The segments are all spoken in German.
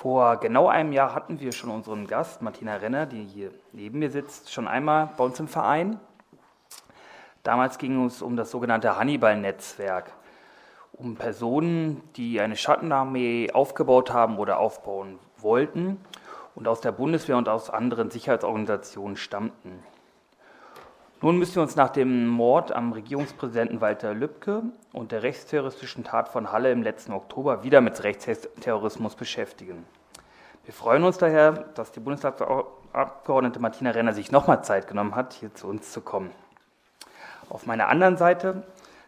Vor genau einem Jahr hatten wir schon unseren Gast, Martina Renner, die hier neben mir sitzt, schon einmal bei uns im Verein. Damals ging es um das sogenannte Hannibal-Netzwerk, um Personen, die eine Schattenarmee aufgebaut haben oder aufbauen wollten und aus der Bundeswehr und aus anderen Sicherheitsorganisationen stammten. Nun müssen wir uns nach dem Mord am Regierungspräsidenten Walter Lübcke und der rechtsterroristischen Tat von Halle im letzten Oktober wieder mit Rechtsterrorismus beschäftigen. Wir freuen uns daher, dass die Bundestagsabgeordnete Martina Renner sich nochmal Zeit genommen hat, hier zu uns zu kommen. Auf meiner anderen Seite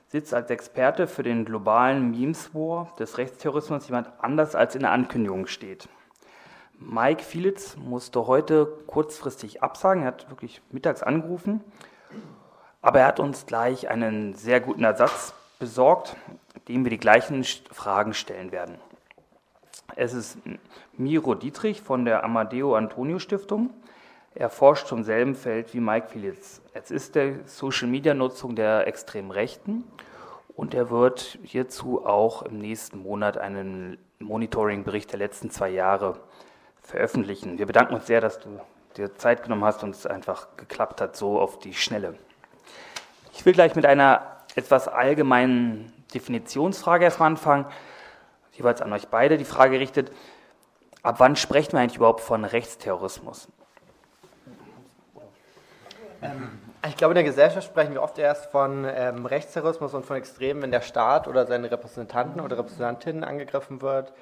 sitzt als Experte für den globalen Memes War des Rechtsterrorismus jemand anders als in der Ankündigung steht. Mike Fielitz musste heute kurzfristig absagen. Er hat wirklich mittags angerufen aber er hat uns gleich einen sehr guten Ersatz besorgt, dem wir die gleichen Fragen stellen werden. Es ist Miro Dietrich von der Amadeo Antonio Stiftung. Er forscht zum selben Feld wie Mike Phillips. Es ist der Social-Media-Nutzung der extremen Rechten und er wird hierzu auch im nächsten Monat einen Monitoring-Bericht der letzten zwei Jahre veröffentlichen. Wir bedanken uns sehr, dass du dir Zeit genommen hast und es einfach geklappt hat, so auf die Schnelle. Ich will gleich mit einer etwas allgemeinen Definitionsfrage erstmal anfangen, jeweils an euch beide die Frage richtet, ab wann sprechen wir eigentlich überhaupt von Rechtsterrorismus? Ähm, ich glaube, in der Gesellschaft sprechen wir oft erst von ähm, Rechtsterrorismus und von Extremen, wenn der Staat oder seine Repräsentanten oder Repräsentantinnen angegriffen wird.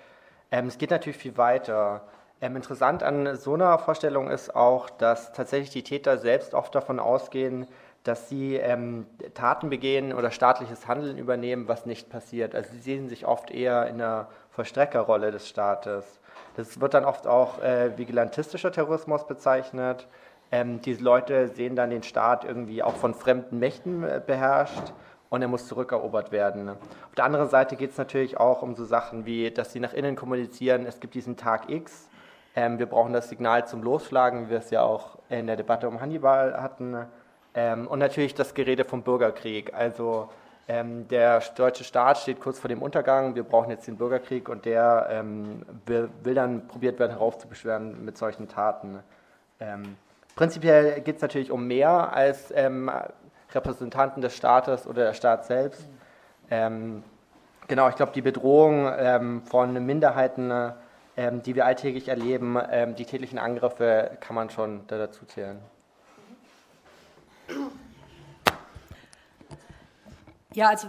Ähm, es geht natürlich viel weiter. Ähm, interessant an so einer Vorstellung ist auch, dass tatsächlich die Täter selbst oft davon ausgehen, dass sie ähm, Taten begehen oder staatliches Handeln übernehmen, was nicht passiert. Also sie sehen sich oft eher in der Vollstreckerrolle des Staates. Das wird dann oft auch äh, vigilantistischer Terrorismus bezeichnet. Ähm, diese Leute sehen dann den Staat irgendwie auch von fremden Mächten äh, beherrscht und er muss zurückerobert werden. Auf der anderen Seite geht es natürlich auch um so Sachen wie, dass sie nach innen kommunizieren, es gibt diesen Tag X, ähm, wir brauchen das Signal zum Losschlagen, wie wir es ja auch in der Debatte um Hannibal hatten. Ähm, und natürlich das Gerede vom Bürgerkrieg. Also ähm, der deutsche Staat steht kurz vor dem Untergang, wir brauchen jetzt den Bürgerkrieg und der ähm, will, will, dann probiert werden heraufzubeschweren mit solchen Taten. Ähm, prinzipiell geht es natürlich um mehr als ähm, Repräsentanten des Staates oder der Staat selbst. Ähm, genau, ich glaube, die Bedrohung von Minderheiten die wir alltäglich erleben, die täglichen Angriffe kann man schon da dazu zählen. Ja, also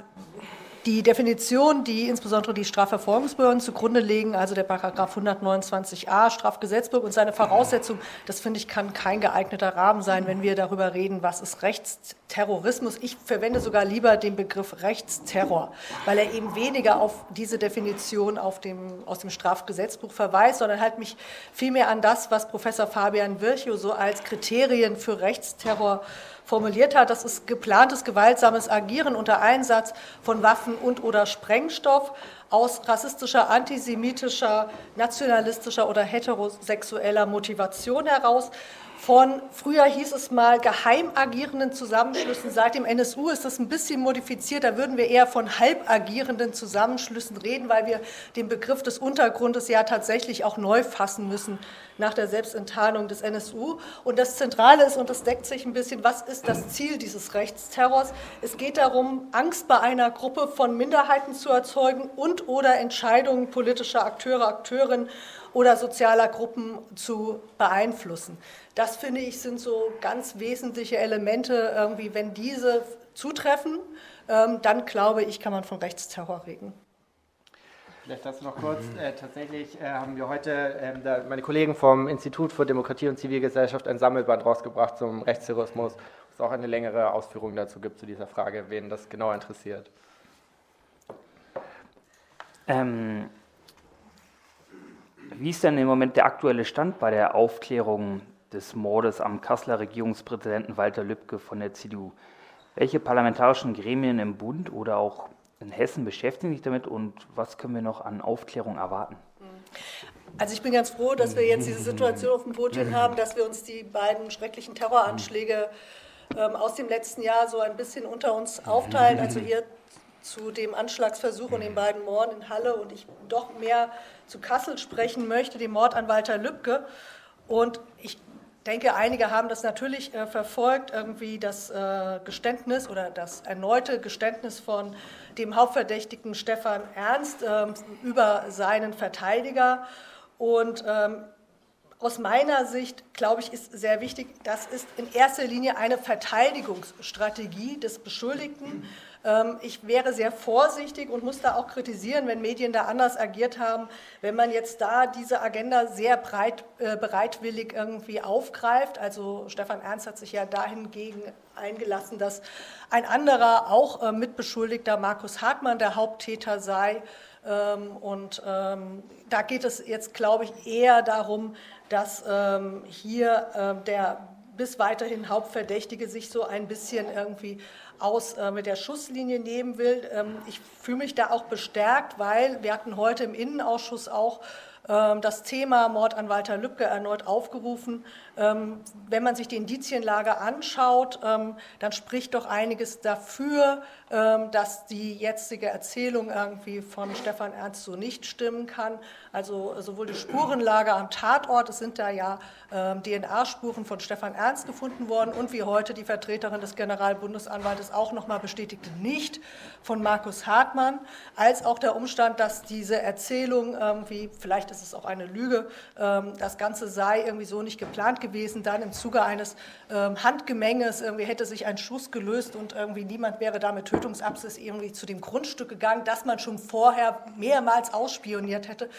die Definition, die insbesondere die Strafverfolgungsbehörden zugrunde legen, also der Paragraph 129a Strafgesetzbuch und seine Voraussetzung, das finde ich, kann kein geeigneter Rahmen sein, wenn wir darüber reden, was ist Rechtsterrorismus. Ich verwende sogar lieber den Begriff Rechtsterror, weil er eben weniger auf diese Definition auf dem, aus dem Strafgesetzbuch verweist, sondern halt mich vielmehr an das, was Professor Fabian Virchow so als Kriterien für Rechtsterror formuliert hat. Das ist geplantes gewaltsames Agieren unter Einsatz von Waffen und oder Sprengstoff aus rassistischer, antisemitischer, nationalistischer oder heterosexueller Motivation heraus von, früher hieß es mal, geheim agierenden Zusammenschlüssen. Seit dem NSU ist das ein bisschen modifiziert. Da würden wir eher von halb agierenden Zusammenschlüssen reden, weil wir den Begriff des Untergrundes ja tatsächlich auch neu fassen müssen nach der Selbstenttarnung des NSU. Und das Zentrale ist, und das deckt sich ein bisschen, was ist das Ziel dieses Rechtsterrors? Es geht darum, Angst bei einer Gruppe von Minderheiten zu erzeugen und oder Entscheidungen politischer Akteure, Akteurinnen oder sozialer Gruppen zu beeinflussen. Das finde ich sind so ganz wesentliche Elemente. Irgendwie, wenn diese zutreffen, ähm, dann glaube ich, kann man von Rechtsterror reden. Vielleicht dazu noch kurz. Äh, tatsächlich äh, haben wir heute, äh, da, meine Kollegen vom Institut für Demokratie und Zivilgesellschaft ein Sammelband rausgebracht zum Rechtsterrorismus, wo es auch eine längere Ausführung dazu gibt, zu dieser Frage, wen das genau interessiert. Ähm, wie ist denn im Moment der aktuelle Stand bei der Aufklärung des Mordes am Kasseler Regierungspräsidenten Walter Lübcke von der CDU? Welche parlamentarischen Gremien im Bund oder auch in Hessen beschäftigen sich damit und was können wir noch an Aufklärung erwarten? Also ich bin ganz froh, dass wir jetzt diese Situation auf dem Podium haben, dass wir uns die beiden schrecklichen Terroranschläge ähm, aus dem letzten Jahr so ein bisschen unter uns aufteilen. Also ihr zu dem Anschlagsversuch und den beiden Morden in Halle und ich doch mehr zu Kassel sprechen möchte, dem Mord an Walter Lübcke. Und ich denke, einige haben das natürlich äh, verfolgt, irgendwie das äh, Geständnis oder das erneute Geständnis von dem Hauptverdächtigen Stefan Ernst äh, über seinen Verteidiger. Und ähm, aus meiner Sicht, glaube ich, ist sehr wichtig, das ist in erster Linie eine Verteidigungsstrategie des Beschuldigten. Ähm, ich wäre sehr vorsichtig und muss da auch kritisieren, wenn Medien da anders agiert haben, wenn man jetzt da diese Agenda sehr breit, äh, bereitwillig irgendwie aufgreift. Also Stefan Ernst hat sich ja dahingegen eingelassen, dass ein anderer, auch äh, Mitbeschuldigter, Markus Hartmann, der Haupttäter sei. Ähm, und ähm, da geht es jetzt, glaube ich, eher darum, dass ähm, hier äh, der bis weiterhin Hauptverdächtige sich so ein bisschen irgendwie aus äh, mit der Schusslinie nehmen will. Ähm, ich fühle mich da auch bestärkt, weil wir hatten heute im Innenausschuss auch ähm, das Thema Mord an Walter Lübcke erneut aufgerufen. Ähm, wenn man sich die Indizienlage anschaut, ähm, dann spricht doch einiges dafür, dass die jetzige Erzählung irgendwie von Stefan Ernst so nicht stimmen kann. Also sowohl die Spurenlage am Tatort, es sind da ja DNA-Spuren von Stefan Ernst gefunden worden und wie heute die Vertreterin des Generalbundesanwaltes auch nochmal bestätigte, nicht von Markus Hartmann, als auch der Umstand, dass diese Erzählung irgendwie, vielleicht ist es auch eine Lüge, das Ganze sei irgendwie so nicht geplant gewesen gewesen. Dann im Zuge eines ähm, Handgemenges irgendwie hätte sich ein Schuss gelöst und irgendwie niemand wäre da mit Tötungsabsicht irgendwie zu dem Grundstück gegangen, das man schon vorher mehrmals ausspioniert hätte.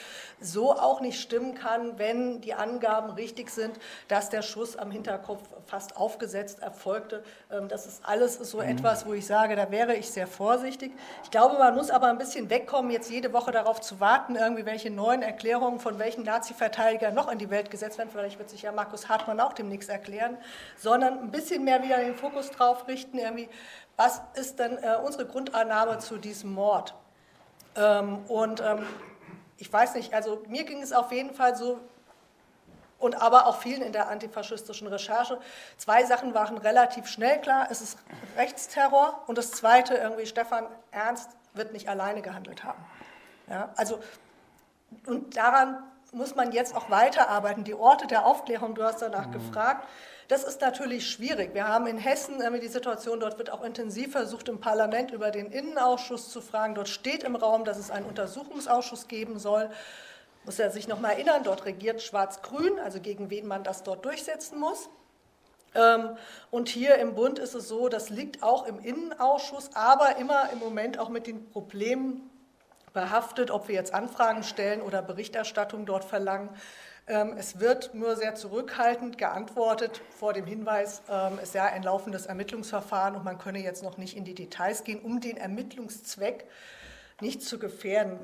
So auch nicht stimmen kann, wenn die Angaben richtig sind, dass der Schuss am Hinterkopf fast aufgesetzt erfolgte. Ähm, das ist alles so mhm. etwas, wo ich sage, da wäre ich sehr vorsichtig. Ich glaube, man muss aber ein bisschen wegkommen, jetzt jede Woche darauf zu warten, irgendwie welche neuen Erklärungen von welchen Nazi-Verteidigern noch in die Welt gesetzt werden. Vielleicht wird sich ja Markus Hartmann man auch demnächst erklären, sondern ein bisschen mehr wieder den Fokus drauf richten, irgendwie, was ist denn äh, unsere Grundannahme zu diesem Mord? Ähm, und ähm, ich weiß nicht, also mir ging es auf jeden Fall so, und aber auch vielen in der antifaschistischen Recherche. Zwei Sachen waren relativ schnell klar. Es ist Rechtsterror und das Zweite, irgendwie Stefan Ernst wird nicht alleine gehandelt haben. Ja, also, und daran muss man jetzt auch weiterarbeiten. Die Orte der Aufklärung, du hast danach mhm. gefragt, das ist natürlich schwierig. Wir haben in Hessen die Situation, dort wird auch intensiv versucht, im Parlament über den Innenausschuss zu fragen. Dort steht im Raum, dass es einen Untersuchungsausschuss geben soll. Muss er sich noch mal erinnern, dort regiert Schwarz-Grün, also gegen wen man das dort durchsetzen muss. Ähm, und hier im Bund ist es so, das liegt auch im Innenausschuss, aber immer im Moment auch mit den Problemen behaftet, ob wir jetzt Anfragen stellen oder Berichterstattung dort verlangen. Ähm, es wird nur sehr zurückhaltend geantwortet vor dem Hinweis, ähm, es sei ein laufendes Ermittlungsverfahren und man könne jetzt noch nicht in die Details gehen, um den Ermittlungszweck nicht zu gefährden.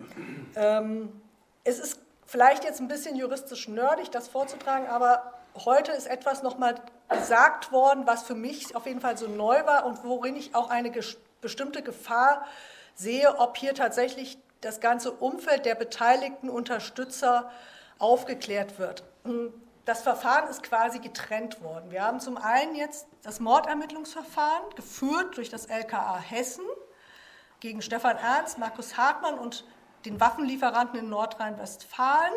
Ähm, es ist vielleicht jetzt ein bisschen juristisch nerdig, das vorzutragen, aber heute ist etwas nochmal gesagt worden, was für mich auf jeden Fall so neu war und worin ich auch eine bestimmte Gefahr sehe, ob hier tatsächlich das ganze Umfeld der beteiligten Unterstützer aufgeklärt wird. Das Verfahren ist quasi getrennt worden. Wir haben zum einen jetzt das Mordermittlungsverfahren geführt durch das LKA Hessen gegen Stefan Ernst, Markus Hartmann und den Waffenlieferanten in Nordrhein-Westfalen.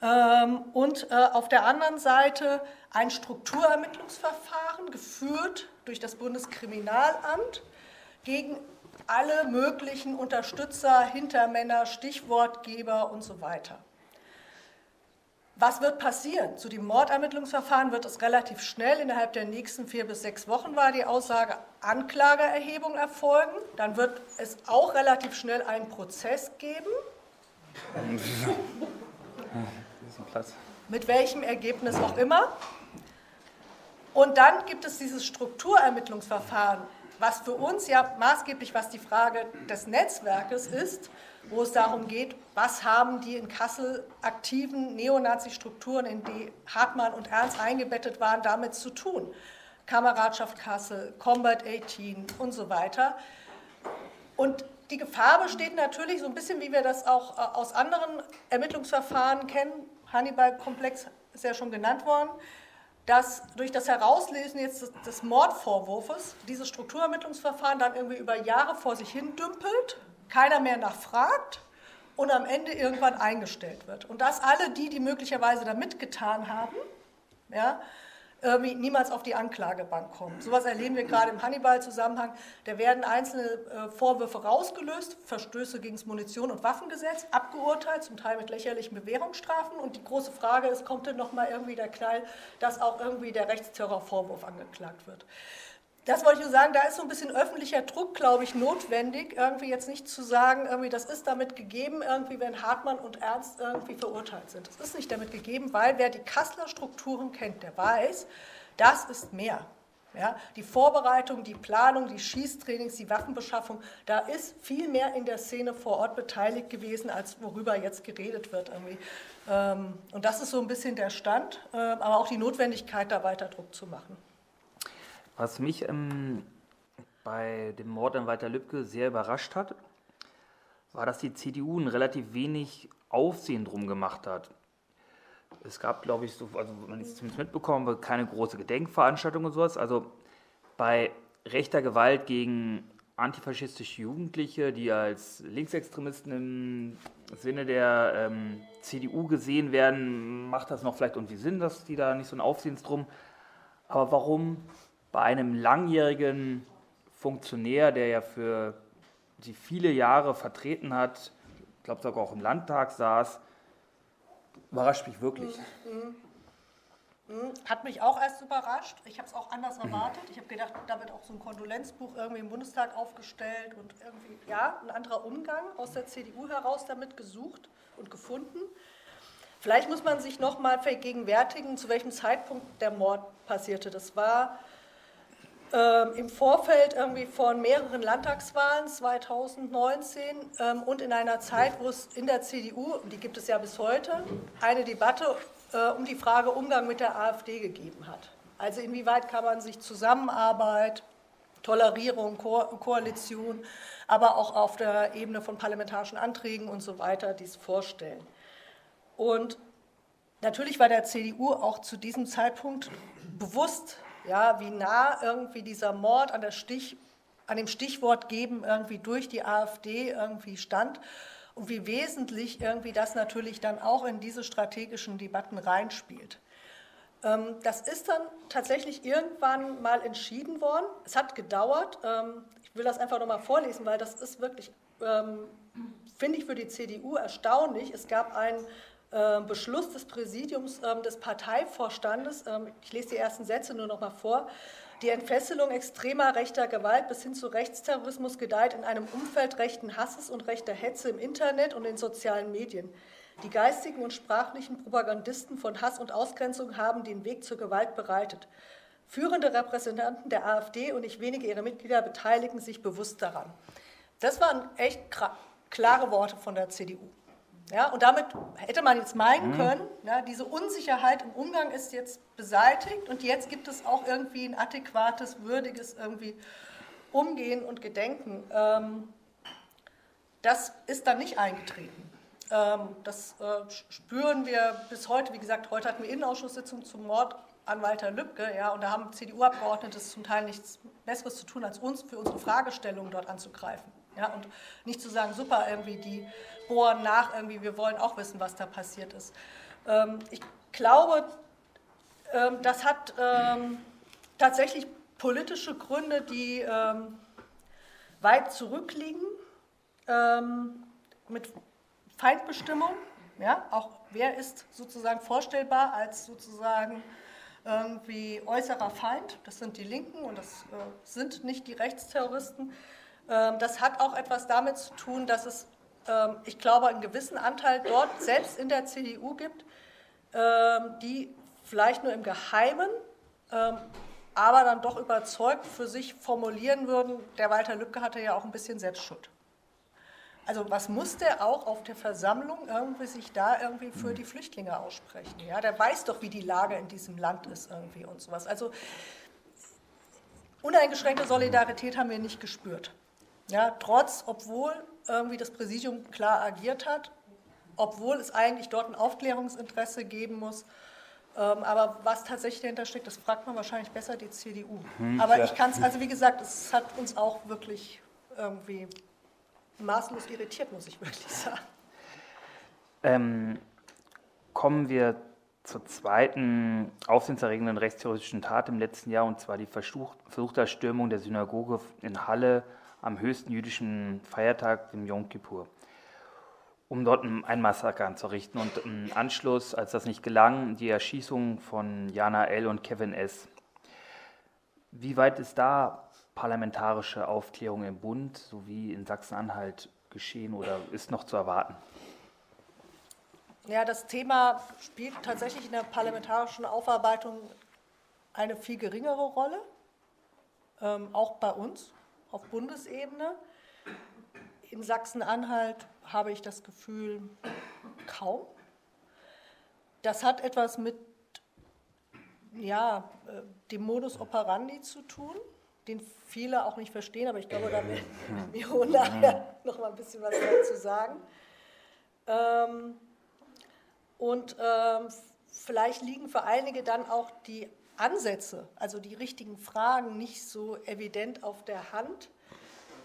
Ähm, und äh, auf der anderen Seite ein Strukturermittlungsverfahren geführt durch das Bundeskriminalamt gegen alle möglichen Unterstützer, Hintermänner, Stichwortgeber und so weiter. Was wird passieren? Zu dem Mordermittlungsverfahren wird es relativ schnell, innerhalb der nächsten vier bis sechs Wochen war die Aussage, Anklageerhebung erfolgen. Dann wird es auch relativ schnell einen Prozess geben. Mit welchem Ergebnis auch immer. Und dann gibt es dieses Strukturermittlungsverfahren, was für uns ja maßgeblich, was die Frage des Netzwerkes ist, wo es darum geht, was haben die in Kassel aktiven Neonazi-Strukturen, in die Hartmann und Ernst eingebettet waren, damit zu tun. Kameradschaft Kassel, Combat 18 und so weiter. Und die Gefahr besteht natürlich so ein bisschen, wie wir das auch äh, aus anderen Ermittlungsverfahren kennen. Hannibal-Komplex ist ja schon genannt worden dass durch das Herauslesen jetzt des, des Mordvorwurfs dieses Strukturermittlungsverfahren dann irgendwie über Jahre vor sich hin dümpelt, keiner mehr nachfragt und am Ende irgendwann eingestellt wird. Und dass alle die, die möglicherweise da mitgetan haben, ja, irgendwie niemals auf die Anklagebank kommen. Sowas erleben wir gerade im Hannibal-Zusammenhang. Da werden einzelne äh, Vorwürfe rausgelöst, Verstöße gegen das Munition- und Waffengesetz, abgeurteilt, zum Teil mit lächerlichen Bewährungsstrafen. Und die große Frage ist, kommt denn nochmal irgendwie der Knall, dass auch irgendwie der Rechtsterrorvorwurf angeklagt wird? Das wollte ich nur sagen, da ist so ein bisschen öffentlicher Druck, glaube ich, notwendig, irgendwie jetzt nicht zu sagen, irgendwie das ist damit gegeben, irgendwie wenn Hartmann und Ernst irgendwie verurteilt sind. Das ist nicht damit gegeben, weil wer die Kasseler Strukturen kennt, der weiß, das ist mehr. Ja, die Vorbereitung, die Planung, die Schießtrainings, die Waffenbeschaffung, da ist viel mehr in der Szene vor Ort beteiligt gewesen, als worüber jetzt geredet wird. Irgendwie. Ähm, und das ist so ein bisschen der Stand, äh, aber auch die Notwendigkeit, da weiter Druck zu machen. Was mich ähm, bei dem Mord an Walter Lübcke sehr überrascht hat, war, dass die CDU ein relativ wenig Aufsehen drum gemacht hat. Es gab, glaube ich, so, also ich es zumindest mitbekommen keine große Gedenkveranstaltung und sowas. Also bei rechter Gewalt gegen antifaschistische Jugendliche, die als Linksextremisten im Sinne der ähm, CDU gesehen werden, macht das noch vielleicht irgendwie Sinn, dass die da nicht so ein Aufsehens drum. Aber warum bei einem langjährigen Funktionär, der ja für sie viele Jahre vertreten hat, ich glaube sogar auch im Landtag saß, überrascht mich wirklich. Mhm. Mhm. Hat mich auch erst überrascht. Ich habe es auch anders erwartet. Ich habe gedacht, da wird auch so ein Kondolenzbuch irgendwie im Bundestag aufgestellt und irgendwie, ja, ein anderer Umgang aus der CDU heraus damit gesucht und gefunden. Vielleicht muss man sich noch mal vergegenwärtigen, zu welchem Zeitpunkt der Mord passierte. Das war ähm, im Vorfeld irgendwie von mehreren Landtagswahlen 2019 ähm, und in einer Zeit, wo es in der CDU, die gibt es ja bis heute, eine Debatte äh, um die Frage Umgang mit der AfD gegeben hat. Also inwieweit kann man sich Zusammenarbeit, Tolerierung, Ko Koalition, aber auch auf der Ebene von parlamentarischen Anträgen und so weiter dies vorstellen. Und natürlich war der CDU auch zu diesem Zeitpunkt bewusst, ja, wie nah irgendwie dieser Mord an, Stich, an dem Stichwort geben irgendwie durch die AfD irgendwie stand und wie wesentlich irgendwie das natürlich dann auch in diese strategischen Debatten reinspielt. Ähm, das ist dann tatsächlich irgendwann mal entschieden worden. Es hat gedauert. Ähm, ich will das einfach nochmal vorlesen, weil das ist wirklich, ähm, finde ich, für die CDU erstaunlich. Es gab einen Beschluss des Präsidiums ähm, des Parteivorstandes, ähm, ich lese die ersten Sätze nur noch mal vor, die Entfesselung extremer rechter Gewalt bis hin zu Rechtsterrorismus gedeiht in einem Umfeld rechten Hasses und rechter Hetze im Internet und in sozialen Medien. Die geistigen und sprachlichen Propagandisten von Hass und Ausgrenzung haben den Weg zur Gewalt bereitet. Führende Repräsentanten der AfD und nicht wenige ihrer Mitglieder beteiligen sich bewusst daran. Das waren echt klare Worte von der CDU. Ja, und damit hätte man jetzt meinen mhm. können, ja, diese Unsicherheit im Umgang ist jetzt beseitigt und jetzt gibt es auch irgendwie ein adäquates, würdiges irgendwie Umgehen und Gedenken. Ähm, das ist dann nicht eingetreten. Ähm, das äh, spüren wir bis heute. Wie gesagt, heute hatten wir Innenausschusssitzung zum Mord an Walter Lübcke, ja, und da haben CDU-Abgeordnete zum Teil nichts Besseres zu tun, als uns für unsere Fragestellungen dort anzugreifen. Ja, und nicht zu sagen, super, irgendwie die bohren nach, irgendwie, wir wollen auch wissen, was da passiert ist. Ähm, ich glaube, ähm, das hat ähm, tatsächlich politische Gründe, die ähm, weit zurückliegen, ähm, mit Feindbestimmung. Ja, auch wer ist sozusagen vorstellbar als sozusagen irgendwie äußerer Feind? Das sind die Linken und das äh, sind nicht die Rechtsterroristen. Ähm, das hat auch etwas damit zu tun, dass es ähm, ich glaube, einen gewissen Anteil dort selbst in der CDU gibt, ähm, die vielleicht nur im Geheimen, aber dann doch überzeugt für sich formulieren würden, der Walter Lübcke hatte ja auch ein bisschen Selbstschuld. Also was muss der auch auf der Versammlung irgendwie sich da irgendwie für die Flüchtlinge aussprechen? Ja, der weiß doch, wie die Lage in diesem Land ist irgendwie und sowas. Also uneingeschränkte Solidarität haben wir nicht gespürt. Ja, trotz, obwohl irgendwie das Präsidium klar agiert hat, obwohl es eigentlich dort ein Aufklärungsinteresse geben muss. Ähm, aber was tatsächlich dahinter steckt, das fragt man wahrscheinlich besser die CDU. Hm, aber ja. ich kann es, also wie gesagt, es hat uns auch wirklich irgendwie maßlos irritiert, muss ich wirklich sagen. Ähm, kommen wir zur zweiten aufsehenserregenden rechtsterroristischen Tat im letzten Jahr, und zwar die versuchte Stürmung der Synagoge in Halle am höchsten jüdischen Feiertag, dem Yom Kippur, um dort ein Massaker anzurichten. Und im Anschluss, als das nicht gelang, die Erschießung von Jana L. und Kevin S. Wie weit ist da parlamentarische Aufklärung im Bund sowie in Sachsen-Anhalt geschehen oder ist noch zu erwarten? Ja, das Thema spielt tatsächlich in der parlamentarischen Aufarbeitung eine viel geringere Rolle, ähm, auch bei uns auf Bundesebene. In Sachsen-Anhalt habe ich das Gefühl kaum. Das hat etwas mit ja, äh, dem Modus operandi zu tun, den viele auch nicht verstehen, aber ich glaube, da werden wir nachher noch mal ein bisschen was dazu sagen. Ähm, und ähm, vielleicht liegen für einige dann auch die Ansätze, also die richtigen Fragen, nicht so evident auf der Hand.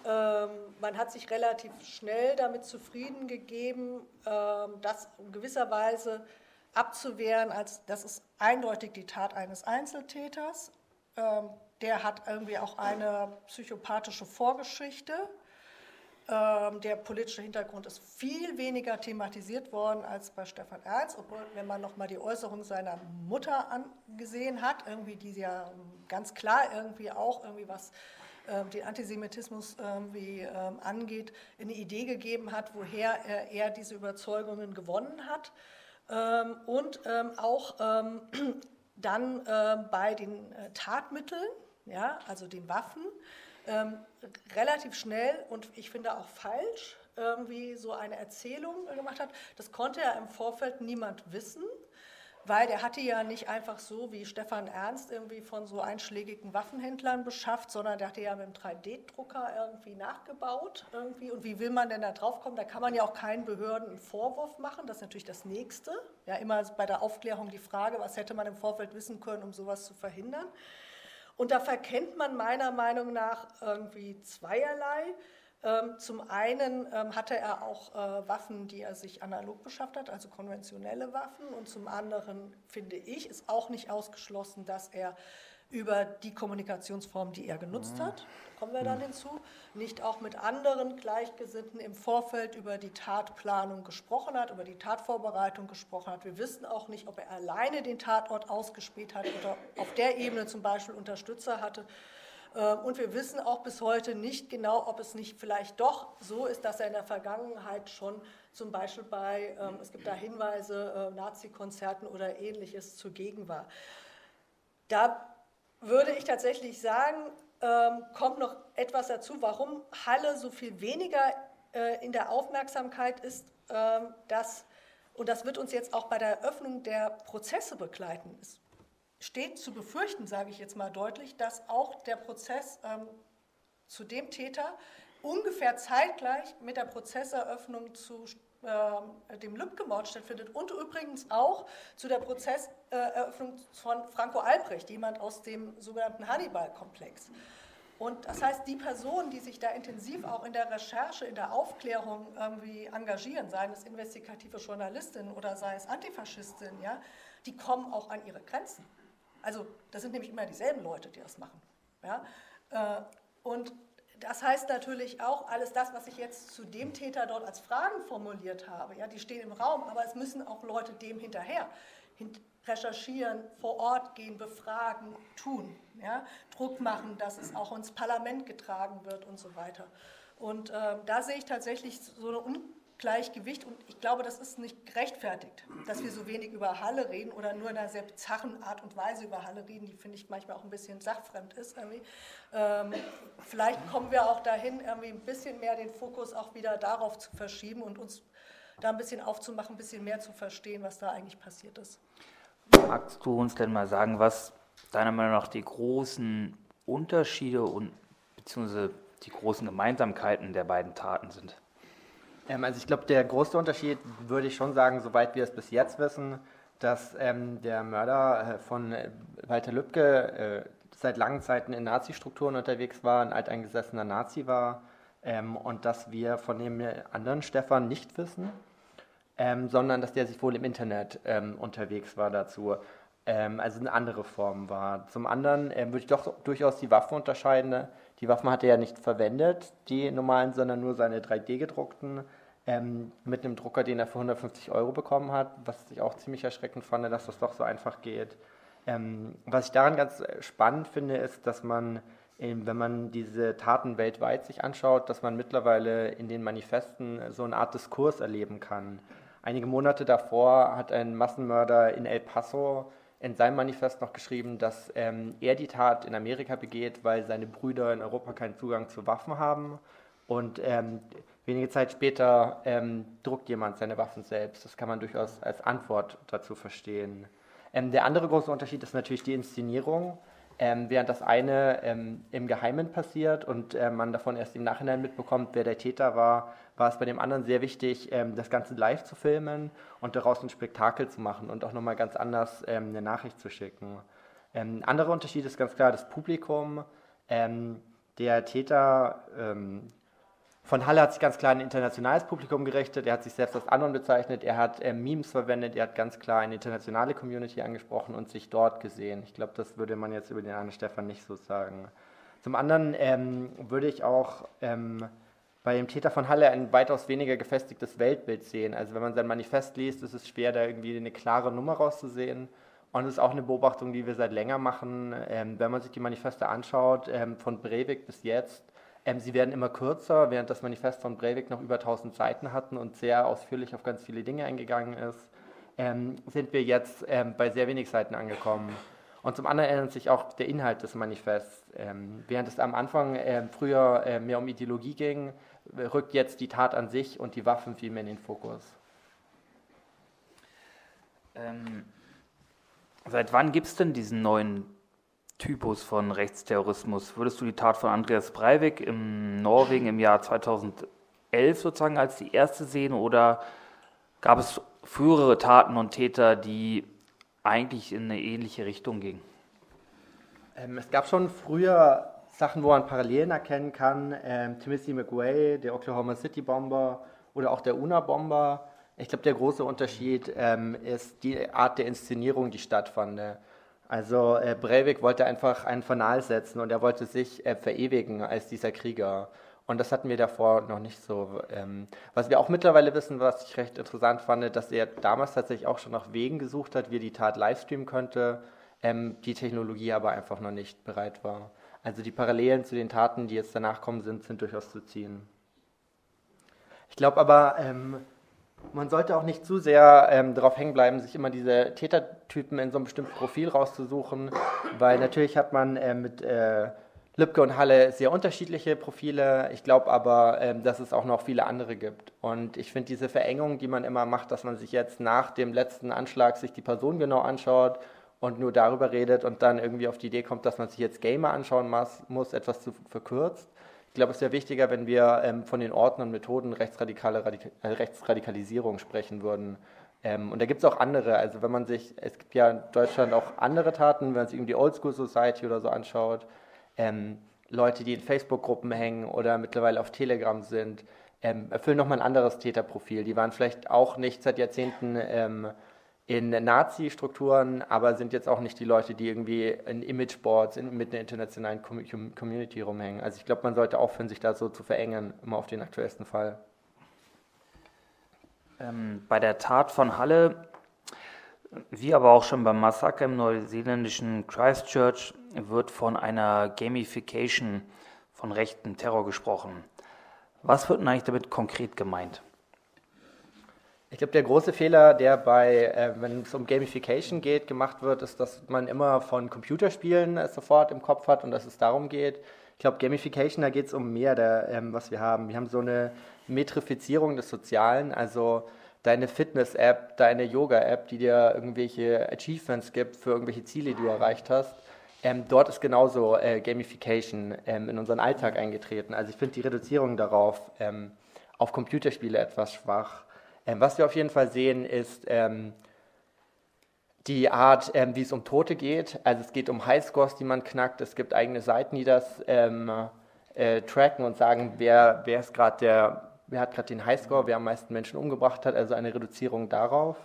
Ähm, man hat sich relativ schnell damit zufrieden gegeben, ähm, das in gewisser Weise abzuwehren, als das ist eindeutig die Tat eines Einzeltäters. Ähm, der hat irgendwie auch eine psychopathische Vorgeschichte. Ähm, der politische Hintergrund ist viel weniger thematisiert worden als bei Stefan Ernst, obwohl, wenn man nochmal die Äußerung seiner Mutter angesehen hat, irgendwie die ja ganz klar irgendwie auch irgendwie was ähm, den Antisemitismus irgendwie ähm, angeht, eine Idee gegeben hat, woher er, er diese Überzeugungen gewonnen hat. Ähm, und ähm, auch ähm, dann äh, bei den äh, Tatmitteln, ja, also den Waffen, ähm, relativ schnell und ich finde auch falsch irgendwie so eine Erzählung gemacht hat. Das konnte ja im Vorfeld niemand wissen, weil der hatte ja nicht einfach so wie Stefan Ernst irgendwie von so einschlägigen Waffenhändlern beschafft, sondern der hatte ja mit einem 3D-Drucker irgendwie nachgebaut irgendwie. Und wie will man denn da drauf kommen? Da kann man ja auch keinen Behörden einen Vorwurf machen. Das ist natürlich das Nächste. Ja, immer bei der Aufklärung die Frage, was hätte man im Vorfeld wissen können, um sowas zu verhindern. Und da verkennt man meiner Meinung nach irgendwie zweierlei. Ähm, zum einen ähm, hatte er auch äh, Waffen, die er sich analog beschafft hat, also konventionelle Waffen. Und zum anderen finde ich, ist auch nicht ausgeschlossen, dass er über die Kommunikationsform, die er genutzt mhm. hat, kommen wir dann mhm. hinzu, nicht auch mit anderen Gleichgesinnten im Vorfeld über die Tatplanung gesprochen hat, über die Tatvorbereitung gesprochen hat. Wir wissen auch nicht, ob er alleine den Tatort ausgespäht hat oder auf der Ebene zum Beispiel Unterstützer hatte. Ähm, und wir wissen auch bis heute nicht genau, ob es nicht vielleicht doch so ist, dass er in der Vergangenheit schon zum Beispiel bei, ähm, es gibt da Hinweise, äh, Nazi-Konzerten oder ähnliches zugegen war. Da würde ich tatsächlich sagen, ähm, kommt noch etwas dazu, warum Halle so viel weniger äh, in der Aufmerksamkeit ist, ähm, dass, und das wird uns jetzt auch bei der Eröffnung der Prozesse begleiten. Es steht zu befürchten, sage ich jetzt mal deutlich, dass auch der Prozess ähm, zu dem Täter ungefähr zeitgleich mit der Prozesseröffnung zu äh, dem Lübcke-Mord stattfindet und übrigens auch zu der Prozesseröffnung von Franco Albrecht, jemand aus dem sogenannten Hannibal-Komplex. Und das heißt, die Personen, die sich da intensiv auch in der Recherche, in der Aufklärung irgendwie engagieren, seien es investigative Journalistinnen oder sei es Antifaschistinnen, ja, die kommen auch an ihre Grenzen. Also das sind nämlich immer dieselben Leute, die das machen. Ja? Äh, und das heißt natürlich auch, alles das, was ich jetzt zu dem Täter dort als Fragen formuliert habe, ja, die stehen im Raum, aber es müssen auch Leute dem hinterher recherchieren, vor Ort gehen, befragen, tun, ja, Druck machen, dass es auch ins Parlament getragen wird und so weiter. Und äh, da sehe ich tatsächlich so eine Gleichgewicht. Und ich glaube, das ist nicht gerechtfertigt, dass wir so wenig über Halle reden oder nur in einer sehr bizarren Art und Weise über Halle reden, die finde ich manchmal auch ein bisschen sachfremd ist. Ähm, vielleicht kommen wir auch dahin, irgendwie ein bisschen mehr den Fokus auch wieder darauf zu verschieben und uns da ein bisschen aufzumachen, ein bisschen mehr zu verstehen, was da eigentlich passiert ist. Magst du uns denn mal sagen, was deiner Meinung nach die großen Unterschiede und beziehungsweise die großen Gemeinsamkeiten der beiden Taten sind? Ähm, also ich glaube, der große Unterschied würde ich schon sagen, soweit wir es bis jetzt wissen, dass ähm, der Mörder äh, von äh, Walter Lübcke äh, seit langen Zeiten in Nazi-Strukturen unterwegs war, ein alteingesessener Nazi war ähm, und dass wir von dem anderen Stefan nicht wissen, ähm, sondern dass der sich wohl im Internet ähm, unterwegs war dazu. Ähm, also eine andere Form war. Zum anderen würde ich doch durchaus die Waffen unterscheiden. Die Waffen hat er ja nicht verwendet, die normalen, sondern nur seine 3D-gedruckten ähm, mit einem Drucker, den er für 150 Euro bekommen hat, was ich auch ziemlich erschreckend fand, dass das doch so einfach geht. Ähm, was ich daran ganz spannend finde, ist, dass man, ähm, wenn man diese Taten weltweit sich anschaut, dass man mittlerweile in den Manifesten so eine Art Diskurs erleben kann. Einige Monate davor hat ein Massenmörder in El Paso in seinem Manifest noch geschrieben, dass ähm, er die Tat in Amerika begeht, weil seine Brüder in Europa keinen Zugang zu Waffen haben. Und ähm, wenige Zeit später ähm, druckt jemand seine Waffen selbst. Das kann man durchaus als Antwort dazu verstehen. Ähm, der andere große Unterschied ist natürlich die Inszenierung. Ähm, während das eine ähm, im Geheimen passiert und äh, man davon erst im Nachhinein mitbekommt, wer der Täter war, war es bei dem anderen sehr wichtig, ähm, das Ganze live zu filmen und daraus ein Spektakel zu machen und auch nochmal ganz anders ähm, eine Nachricht zu schicken. Ein ähm, anderer Unterschied ist ganz klar das Publikum. Der Täter von Halle hat sich ganz klar ein internationales Publikum gerichtet. Er hat sich selbst als Anon bezeichnet. Er hat äh, Memes verwendet. Er hat ganz klar eine internationale Community angesprochen und sich dort gesehen. Ich glaube, das würde man jetzt über den Arne Stefan nicht so sagen. Zum anderen ähm, würde ich auch ähm, bei dem Täter von Halle ein weitaus weniger gefestigtes Weltbild sehen. Also wenn man sein Manifest liest, ist es schwer, da irgendwie eine klare Nummer rauszusehen. Und es ist auch eine Beobachtung, die wir seit länger machen. Ähm, wenn man sich die Manifeste anschaut, ähm, von Breivik bis jetzt, ähm, sie werden immer kürzer, während das Manifest von Breivik noch über 1000 Seiten hatten und sehr ausführlich auf ganz viele Dinge eingegangen ist, ähm, sind wir jetzt ähm, bei sehr wenig Seiten angekommen. Und zum anderen ändert sich auch der Inhalt des Manifests. Ähm, während es am Anfang früher äh, mehr um Ideologie ging, rückt jetzt die Tat an sich und die Waffen viel mehr in den Fokus. Ähm, seit wann gibt es denn diesen neuen Typus von Rechtsterrorismus. Würdest du die Tat von Andreas Breivik in Norwegen im Jahr 2011 sozusagen als die erste sehen oder gab es frühere Taten und Täter, die eigentlich in eine ähnliche Richtung gingen? Ähm, es gab schon früher Sachen, wo man Parallelen erkennen kann. Ähm, Timothy McWay, der Oklahoma City Bomber oder auch der UNA-Bomber. Ich glaube, der große Unterschied ähm, ist die Art der Inszenierung, die stattfand. Also äh, Breivik wollte einfach ein Fanal setzen und er wollte sich äh, verewigen als dieser Krieger. Und das hatten wir davor noch nicht so. Ähm, was wir auch mittlerweile wissen, was ich recht interessant fand, dass er damals tatsächlich auch schon nach Wegen gesucht hat, wie er die Tat livestreamen könnte, ähm, die Technologie aber einfach noch nicht bereit war. Also die Parallelen zu den Taten, die jetzt danach kommen sind, sind durchaus zu ziehen. Ich glaube aber, ähm, man sollte auch nicht zu sehr ähm, darauf hängen bleiben, sich immer diese Tätertypen in so einem bestimmten Profil rauszusuchen, weil natürlich hat man äh, mit äh, Lübcke und Halle sehr unterschiedliche Profile. Ich glaube aber, ähm, dass es auch noch viele andere gibt. Und ich finde diese Verengung, die man immer macht, dass man sich jetzt nach dem letzten Anschlag sich die Person genau anschaut und nur darüber redet und dann irgendwie auf die Idee kommt, dass man sich jetzt Gamer anschauen muss, etwas zu verkürzt. Ich glaube, es wäre wichtiger, wenn wir ähm, von den Orten und Methoden rechtsradikale Radika äh, Rechtsradikalisierung sprechen würden. Ähm, und da gibt es auch andere. Also wenn man sich, es gibt ja in Deutschland auch andere Taten, wenn man sich irgendwie die Oldschool Society oder so anschaut, ähm, Leute, die in Facebook-Gruppen hängen oder mittlerweile auf Telegram sind, ähm, erfüllen nochmal ein anderes Täterprofil. Die waren vielleicht auch nicht seit Jahrzehnten ähm, in Nazi-Strukturen, aber sind jetzt auch nicht die Leute, die irgendwie in Imageboards in, mit einer internationalen Community rumhängen. Also ich glaube, man sollte aufhören, sich da so zu verengen, immer auf den aktuellsten Fall. Ähm, bei der Tat von Halle, wie aber auch schon beim Massaker im neuseeländischen Christchurch, wird von einer Gamification von rechten Terror gesprochen. Was wird denn eigentlich damit konkret gemeint? Ich glaube, der große Fehler, der bei, äh, wenn es um Gamification geht, gemacht wird, ist, dass man immer von Computerspielen sofort im Kopf hat und dass es darum geht. Ich glaube, Gamification, da geht es um mehr, der, ähm, was wir haben. Wir haben so eine Metrifizierung des Sozialen, also deine Fitness-App, deine Yoga-App, die dir irgendwelche Achievements gibt für irgendwelche Ziele, die du erreicht hast. Ähm, dort ist genauso äh, Gamification ähm, in unseren Alltag eingetreten. Also ich finde die Reduzierung darauf ähm, auf Computerspiele etwas schwach. Ähm, was wir auf jeden Fall sehen, ist, ähm, die Art, ähm, wie es um Tote geht. Also es geht um Highscores, die man knackt. Es gibt eigene Seiten, die das äh, tracken und sagen, wer, wer ist gerade der, wer hat gerade den Highscore, wer am meisten Menschen umgebracht hat. Also eine Reduzierung darauf.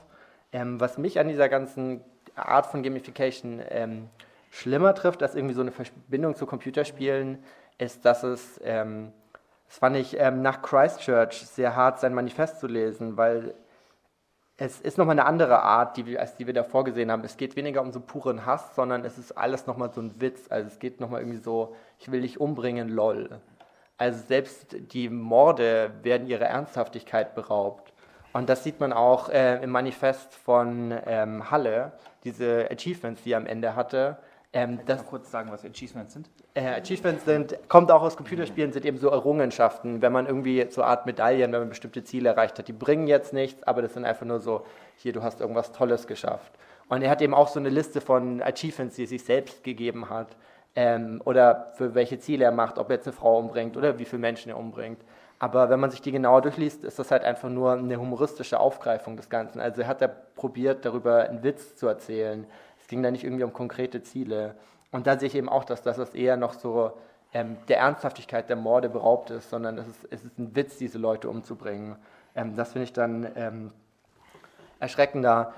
Ähm, was mich an dieser ganzen Art von Gamification ähm, schlimmer trifft, als irgendwie so eine Verbindung zu Computerspielen, ist, dass es, ähm, das fand ich ähm, nach Christchurch sehr hart, sein Manifest zu lesen, weil es ist nochmal eine andere Art, die als die wir da vorgesehen haben. Es geht weniger um so puren Hass, sondern es ist alles nochmal so ein Witz. Also es geht nochmal irgendwie so, ich will dich umbringen, lol. Also selbst die Morde werden ihrer Ernsthaftigkeit beraubt. Und das sieht man auch äh, im Manifest von ähm, Halle, diese Achievements, die er am Ende hatte. Ähm, das, mal kurz sagen, was Achievements sind? Äh, Achievements sind, kommt auch aus Computerspielen, sind eben so Errungenschaften, wenn man irgendwie so Art Medaillen, wenn man bestimmte Ziele erreicht hat. Die bringen jetzt nichts, aber das sind einfach nur so, hier, du hast irgendwas Tolles geschafft. Und er hat eben auch so eine Liste von Achievements, die er sich selbst gegeben hat. Ähm, oder für welche Ziele er macht, ob er jetzt eine Frau umbringt oder wie viele Menschen er umbringt. Aber wenn man sich die genauer durchliest, ist das halt einfach nur eine humoristische Aufgreifung des Ganzen. Also er hat da probiert, darüber einen Witz zu erzählen ging da nicht irgendwie um konkrete Ziele. Und da sehe ich eben auch, dass, dass das eher noch so ähm, der Ernsthaftigkeit der Morde beraubt ist, sondern es ist, es ist ein Witz, diese Leute umzubringen. Ähm, das finde ich dann ähm, erschreckender.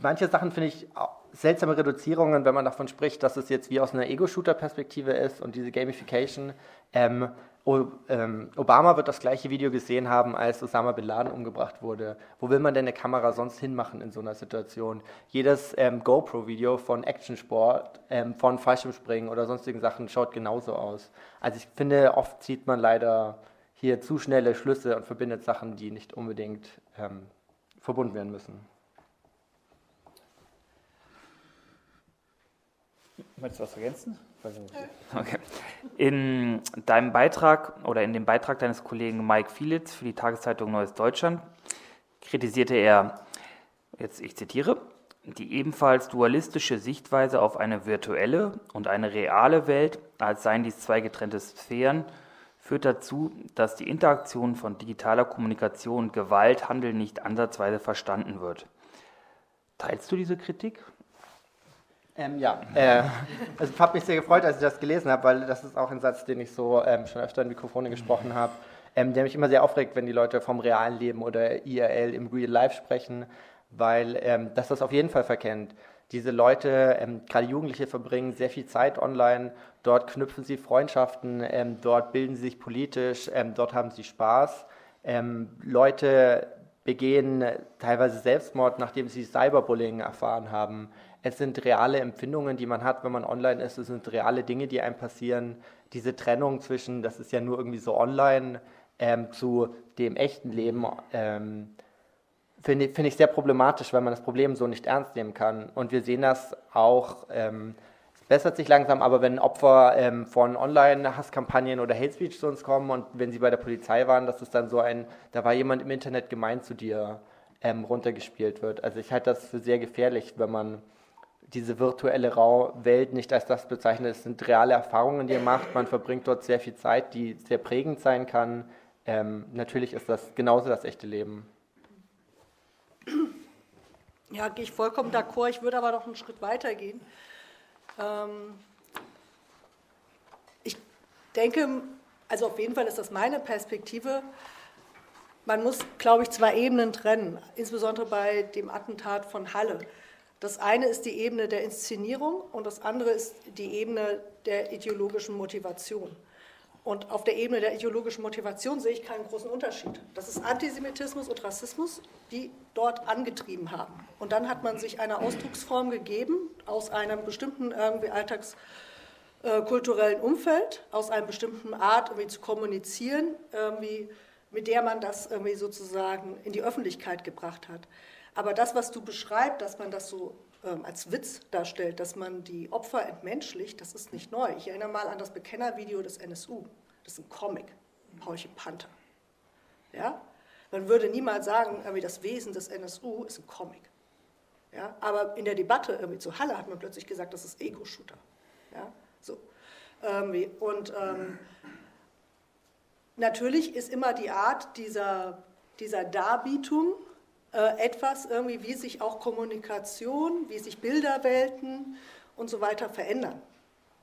Manche Sachen finde ich seltsame Reduzierungen, wenn man davon spricht, dass es jetzt wie aus einer Ego-Shooter-Perspektive ist und diese Gamification. Ähm, Obama wird das gleiche Video gesehen haben, als Osama Bin Laden umgebracht wurde. Wo will man denn eine Kamera sonst hinmachen in so einer Situation? Jedes ähm, GoPro-Video von Actionsport, ähm, von Fallschirmspringen oder sonstigen Sachen schaut genauso aus. Also ich finde, oft zieht man leider hier zu schnelle Schlüsse und verbindet Sachen, die nicht unbedingt ähm, verbunden werden müssen. Möchtest du was ergänzen? Okay. In deinem Beitrag oder in dem Beitrag deines Kollegen Mike Fielitz für die Tageszeitung Neues Deutschland kritisierte er, jetzt ich zitiere, die ebenfalls dualistische Sichtweise auf eine virtuelle und eine reale Welt, als seien dies zwei getrennte Sphären, führt dazu, dass die Interaktion von digitaler Kommunikation und Gewalthandel nicht ansatzweise verstanden wird. Teilst du diese Kritik? Ähm, ja, äh, also ich habe mich sehr gefreut, als ich das gelesen habe, weil das ist auch ein Satz, den ich so ähm, schon öfter in Mikrofone gesprochen habe, ähm, der mich immer sehr aufregt, wenn die Leute vom realen Leben oder IRL im Real Life sprechen, weil ähm, das das auf jeden Fall verkennt. Diese Leute, ähm, gerade Jugendliche, verbringen sehr viel Zeit online, dort knüpfen sie Freundschaften, ähm, dort bilden sie sich politisch, dort haben sie Spaß. Leute begehen teilweise Selbstmord, nachdem sie Cyberbullying erfahren haben. Es sind reale Empfindungen, die man hat, wenn man online ist. Es sind reale Dinge, die einem passieren. Diese Trennung zwischen, das ist ja nur irgendwie so online, ähm, zu dem echten Leben, ähm, finde find ich sehr problematisch, weil man das Problem so nicht ernst nehmen kann. Und wir sehen das auch, ähm, es bessert sich langsam, aber wenn Opfer ähm, von Online-Hasskampagnen oder Hate Speech zu uns kommen und wenn sie bei der Polizei waren, dass es dann so ein, da war jemand im Internet gemein zu dir, ähm, runtergespielt wird. Also ich halte das für sehr gefährlich, wenn man diese virtuelle Welt nicht als das bezeichnet. Es sind reale Erfahrungen, die ihr macht. Man verbringt dort sehr viel Zeit, die sehr prägend sein kann. Ähm, natürlich ist das genauso das echte Leben. Ja, gehe ich vollkommen d'accord. Ich würde aber noch einen Schritt weiter gehen. Ähm, ich denke, also auf jeden Fall ist das meine Perspektive. Man muss, glaube ich, zwei Ebenen trennen, insbesondere bei dem Attentat von Halle. Das eine ist die Ebene der Inszenierung und das andere ist die Ebene der ideologischen Motivation. Und auf der Ebene der ideologischen Motivation sehe ich keinen großen Unterschied. Das ist Antisemitismus und Rassismus, die dort angetrieben haben. Und dann hat man sich eine Ausdrucksform gegeben aus einem bestimmten irgendwie alltagskulturellen Umfeld, aus einer bestimmten Art irgendwie zu kommunizieren, irgendwie, mit der man das irgendwie sozusagen in die Öffentlichkeit gebracht hat. Aber das, was du beschreibst, dass man das so ähm, als Witz darstellt, dass man die Opfer entmenschlicht, das ist nicht neu. Ich erinnere mal an das Bekennervideo des NSU. Das ist ein Comic, Paulchen Panther. Ja? Man würde niemals sagen, irgendwie das Wesen des NSU ist ein Comic. Ja? Aber in der Debatte irgendwie zu Halle hat man plötzlich gesagt, das ist Ego-Shooter. Ja? So. Und ähm, natürlich ist immer die Art dieser, dieser Darbietung etwas irgendwie, wie sich auch Kommunikation, wie sich Bilderwelten und so weiter verändern.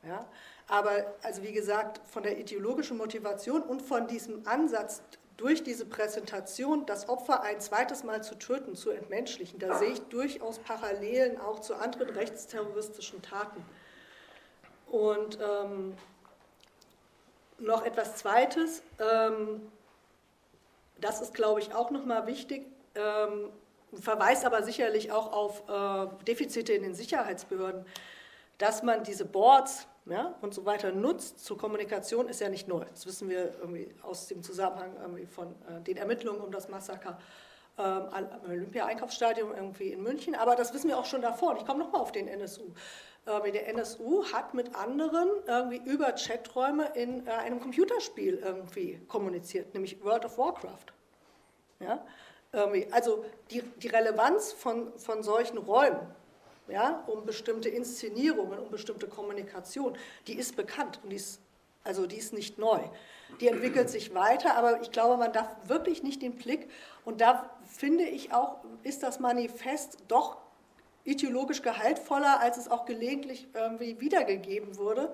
Ja? Aber also wie gesagt, von der ideologischen Motivation und von diesem Ansatz durch diese Präsentation, das Opfer ein zweites Mal zu töten, zu entmenschlichen, da sehe ich durchaus Parallelen auch zu anderen rechtsterroristischen Taten. Und ähm, noch etwas Zweites, ähm, das ist, glaube ich, auch nochmal wichtig, ähm, verweist aber sicherlich auch auf äh, Defizite in den Sicherheitsbehörden, dass man diese Boards ja, und so weiter nutzt zur Kommunikation, ist ja nicht neu. Das wissen wir irgendwie aus dem Zusammenhang irgendwie von äh, den Ermittlungen um das Massaker ähm, Olympia-Einkaufsstadion irgendwie in München. Aber das wissen wir auch schon davor. Und ich komme nochmal auf den NSU. Äh, der NSU hat mit anderen irgendwie über Chaträume in äh, einem Computerspiel irgendwie kommuniziert, nämlich World of Warcraft. Ja? Also die, die Relevanz von, von solchen Räumen ja, um bestimmte Inszenierungen, um bestimmte Kommunikation, die ist bekannt und die ist, also die ist nicht neu. Die entwickelt sich weiter, aber ich glaube, man darf wirklich nicht den Blick, und da finde ich auch, ist das Manifest doch ideologisch gehaltvoller, als es auch gelegentlich irgendwie wiedergegeben wurde.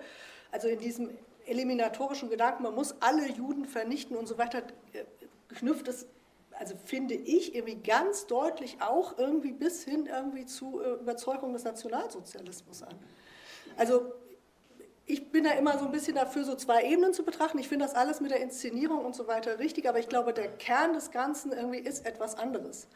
Also in diesem eliminatorischen Gedanken, man muss alle Juden vernichten und so weiter, äh, knüpft es also finde ich irgendwie ganz deutlich auch irgendwie bis hin irgendwie zu äh, Überzeugung des Nationalsozialismus an. Also ich bin da immer so ein bisschen dafür, so zwei Ebenen zu betrachten. Ich finde das alles mit der Inszenierung und so weiter richtig, aber ich glaube, der Kern des Ganzen irgendwie ist etwas anderes.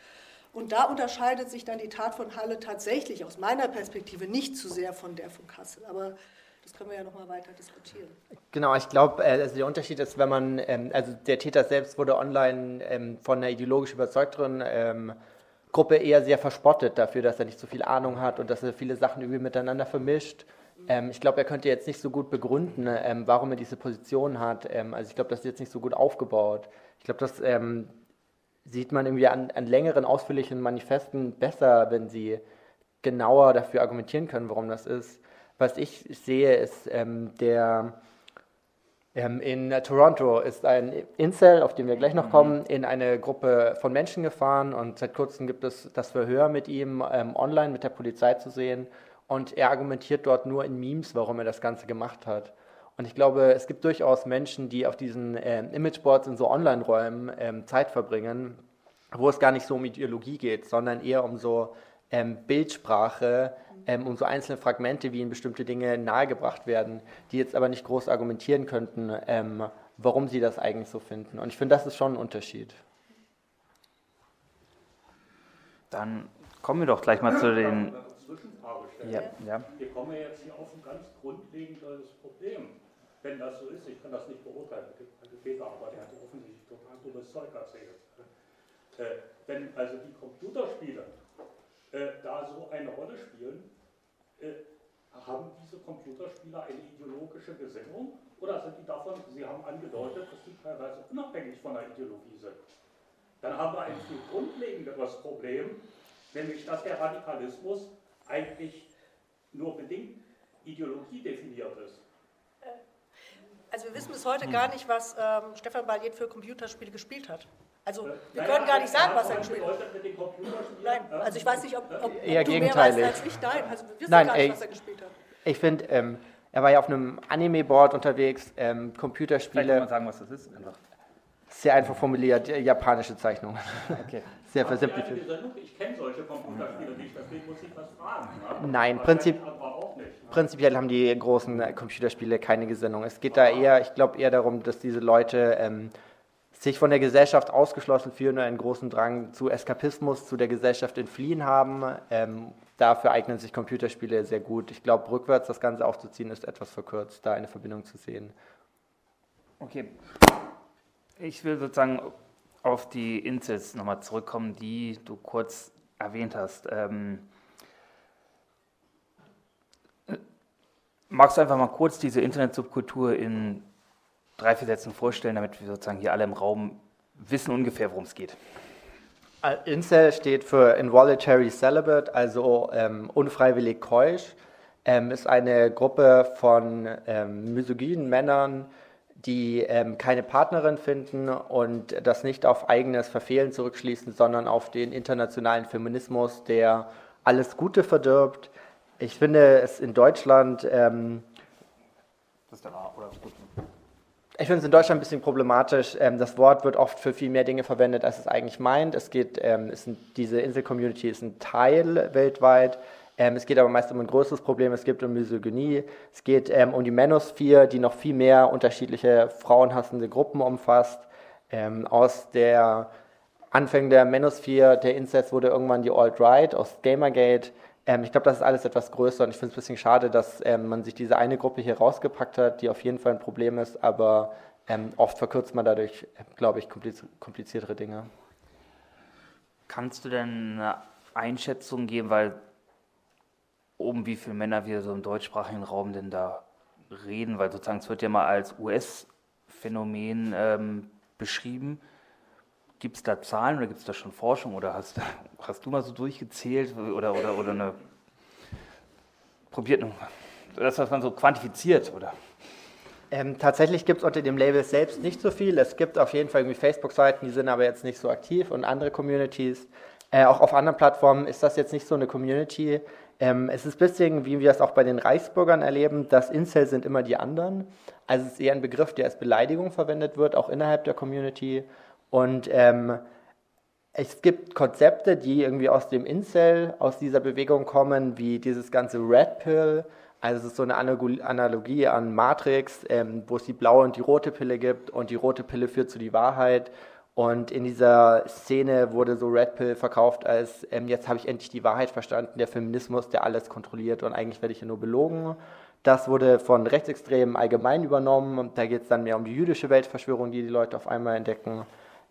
Und da unterscheidet sich dann die Tat von Halle tatsächlich aus meiner Perspektive nicht zu sehr von der von Kassel. Aber das können wir ja nochmal weiter diskutieren. Genau, ich glaube, äh, also der Unterschied ist, wenn man, ähm, also der Täter selbst wurde online ähm, von einer ideologisch überzeugteren ähm, Gruppe eher sehr verspottet dafür, dass er nicht so viel Ahnung hat und dass er viele Sachen irgendwie miteinander vermischt. ich glaube, er könnte jetzt nicht so gut begründen, warum er diese Position hat. also ich glaube, das ist jetzt nicht so gut aufgebaut. Ich glaube, das sieht man irgendwie an, an längeren, ausführlichen Manifesten besser, wenn sie genauer dafür argumentieren können, warum das ist. Was ich sehe, ist ähm, der ähm, in Toronto ist ein Incel, auf den wir gleich noch mhm. kommen, in eine Gruppe von Menschen gefahren und seit kurzem gibt es das Verhör mit ihm ähm, online mit der Polizei zu sehen und er argumentiert dort nur in Memes, warum er das Ganze gemacht hat. Und ich glaube, es gibt durchaus Menschen, die auf diesen ähm, Imageboards in so Online-Räumen ähm, Zeit verbringen, wo es gar nicht so um Ideologie geht, sondern eher um so ähm, Bildsprache, ähm, um so einzelne Fragmente, wie ihnen bestimmte Dinge nahegebracht werden, die jetzt aber nicht groß argumentieren könnten, ähm, warum sie das eigentlich so finden. Und ich finde, das ist schon ein Unterschied. Dann kommen wir doch gleich mal zu den. Ja, ja. Wir kommen jetzt hier auf ein ganz grundlegendes Problem. Wenn das so ist, ich kann das nicht beurteilen, Peter, aber der hat offensichtlich total dummes Zeug erzählt. Äh, wenn also die Computerspiele äh, da so eine Rolle spielen, äh, haben diese Computerspieler eine ideologische Gesinnung oder sind die davon, Sie haben angedeutet, dass die teilweise unabhängig von der Ideologie sind? Dann haben wir ein viel grundlegenderes Problem, nämlich dass der Radikalismus eigentlich nur bedingt Ideologie definiert ist. Also wir wissen bis heute gar nicht, was ähm, Stefan Balliet für Computerspiele gespielt hat. Also wir können gar nicht sagen, was er gespielt hat. Nein, also ich weiß nicht, ob, ob, ob Eher du mehr weißt als ich. Nein, also wir wissen Nein, gar nicht, was er gespielt hat. Ich finde, ähm, er war ja auf einem Anime-Board unterwegs, ähm, Computerspiele. Vielleicht kann man sagen, was das ist. Einfach. Sehr einfach formuliert, japanische Zeichnungen. Okay. Sehr versimplifiziert. Ich kenne solche Computerspiele nicht, deswegen muss ich was fragen. Ne? Nein, Prinzip, nicht, ne? prinzipiell haben die großen Computerspiele keine Gesinnung. Es geht da eher, ich glaube eher darum, dass diese Leute ähm, sich von der Gesellschaft ausgeschlossen fühlen und einen großen Drang zu Eskapismus, zu der Gesellschaft entfliehen haben. Ähm, dafür eignen sich Computerspiele sehr gut. Ich glaube, rückwärts das Ganze aufzuziehen, ist etwas verkürzt, da eine Verbindung zu sehen. Okay. Ich will sozusagen auf die Incels nochmal zurückkommen, die du kurz erwähnt hast. Ähm, äh, magst du einfach mal kurz diese Internetsubkultur in drei, vier Sätzen vorstellen, damit wir sozusagen hier alle im Raum wissen ungefähr, worum es geht. Incel steht für Involuntary Celibate, also ähm, unfreiwillig keusch. Ähm, ist eine Gruppe von ähm, misogynen Männern, die ähm, keine Partnerin finden und das nicht auf eigenes Verfehlen zurückschließen, sondern auf den internationalen Feminismus, der alles Gute verdirbt. Ich finde es in Deutschland. Ähm, das ist der oder gut. Ich finde es in Deutschland ein bisschen problematisch. Ähm, das Wort wird oft für viel mehr Dinge verwendet, als es eigentlich meint. Es geht, ähm, es sind, diese Insel-Community ist ein Teil weltweit. Ähm, es geht aber meist um ein größeres Problem. Es geht um Misogynie. Es geht um die Manosphere, die noch viel mehr unterschiedliche frauenhassende Gruppen umfasst. Aus der Anfängen der Manosphere, der Incest wurde irgendwann die Alt-Right aus Gamergate. Ähm, ich glaube, das ist alles etwas größer und ich finde es ein bisschen schade, dass ähm, man sich diese eine Gruppe hier rausgepackt hat, die auf jeden Fall ein Problem ist, aber ähm, oft verkürzt man dadurch, glaube ich, kompliziertere Dinge. Kannst du denn eine Einschätzung geben, weil um wie viele Männer wir so im deutschsprachigen Raum denn da reden, weil sozusagen es wird ja mal als US-Phänomen ähm, beschrieben. Gibt es da Zahlen oder gibt es da schon Forschung oder hast, hast du mal so durchgezählt oder, oder, oder eine probiert, das, was man so quantifiziert oder? Ähm, tatsächlich gibt es unter dem Label selbst nicht so viel. Es gibt auf jeden Fall irgendwie Facebook-Seiten, die sind aber jetzt nicht so aktiv und andere Communities. Äh, auch auf anderen Plattformen ist das jetzt nicht so eine Community. Ähm, es ist ein bisschen, wie wir es auch bei den Reichsbürgern erleben, dass Incel sind immer die anderen. Also es ist eher ein Begriff, der als Beleidigung verwendet wird, auch innerhalb der Community. Und ähm, es gibt Konzepte, die irgendwie aus dem Incel, aus dieser Bewegung kommen, wie dieses ganze Red Pill. Also es ist so eine Analogie an Matrix, ähm, wo es die blaue und die rote Pille gibt und die rote Pille führt zu die Wahrheit und in dieser Szene wurde so Red Pill verkauft als, ähm, jetzt habe ich endlich die Wahrheit verstanden, der Feminismus, der alles kontrolliert und eigentlich werde ich ja nur belogen. Das wurde von Rechtsextremen allgemein übernommen da geht es dann mehr um die jüdische Weltverschwörung, die die Leute auf einmal entdecken.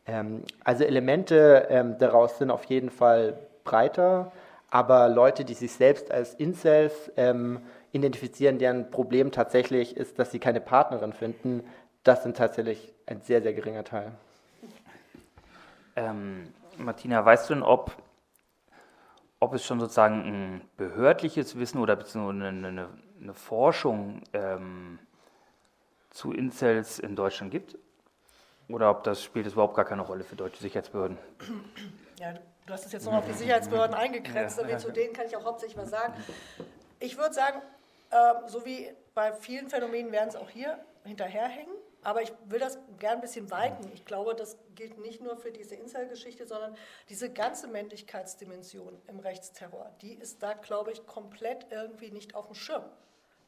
Ähm, also Elemente ähm, daraus sind auf jeden Fall breiter, aber Leute, die sich selbst als Incels ähm, identifizieren, deren Problem tatsächlich ist, dass sie keine Partnerin finden, das sind tatsächlich ein sehr, sehr geringer Teil. Ähm, Martina, weißt du denn, ob, ob es schon sozusagen ein behördliches Wissen oder beziehungsweise eine, eine, eine Forschung ähm, zu Incels in Deutschland gibt? Oder ob das spielt es überhaupt gar keine Rolle für deutsche Sicherheitsbehörden? Ja, du hast es jetzt noch auf die Sicherheitsbehörden eingegrenzt, ja. zu denen kann ich auch hauptsächlich was sagen. Ich würde sagen, äh, so wie bei vielen Phänomenen werden es auch hier hinterherhängen. Aber ich will das gern ein bisschen weiten. Ich glaube, das gilt nicht nur für diese Incel-Geschichte, sondern diese ganze Männlichkeitsdimension im Rechtsterror, die ist da, glaube ich, komplett irgendwie nicht auf dem Schirm.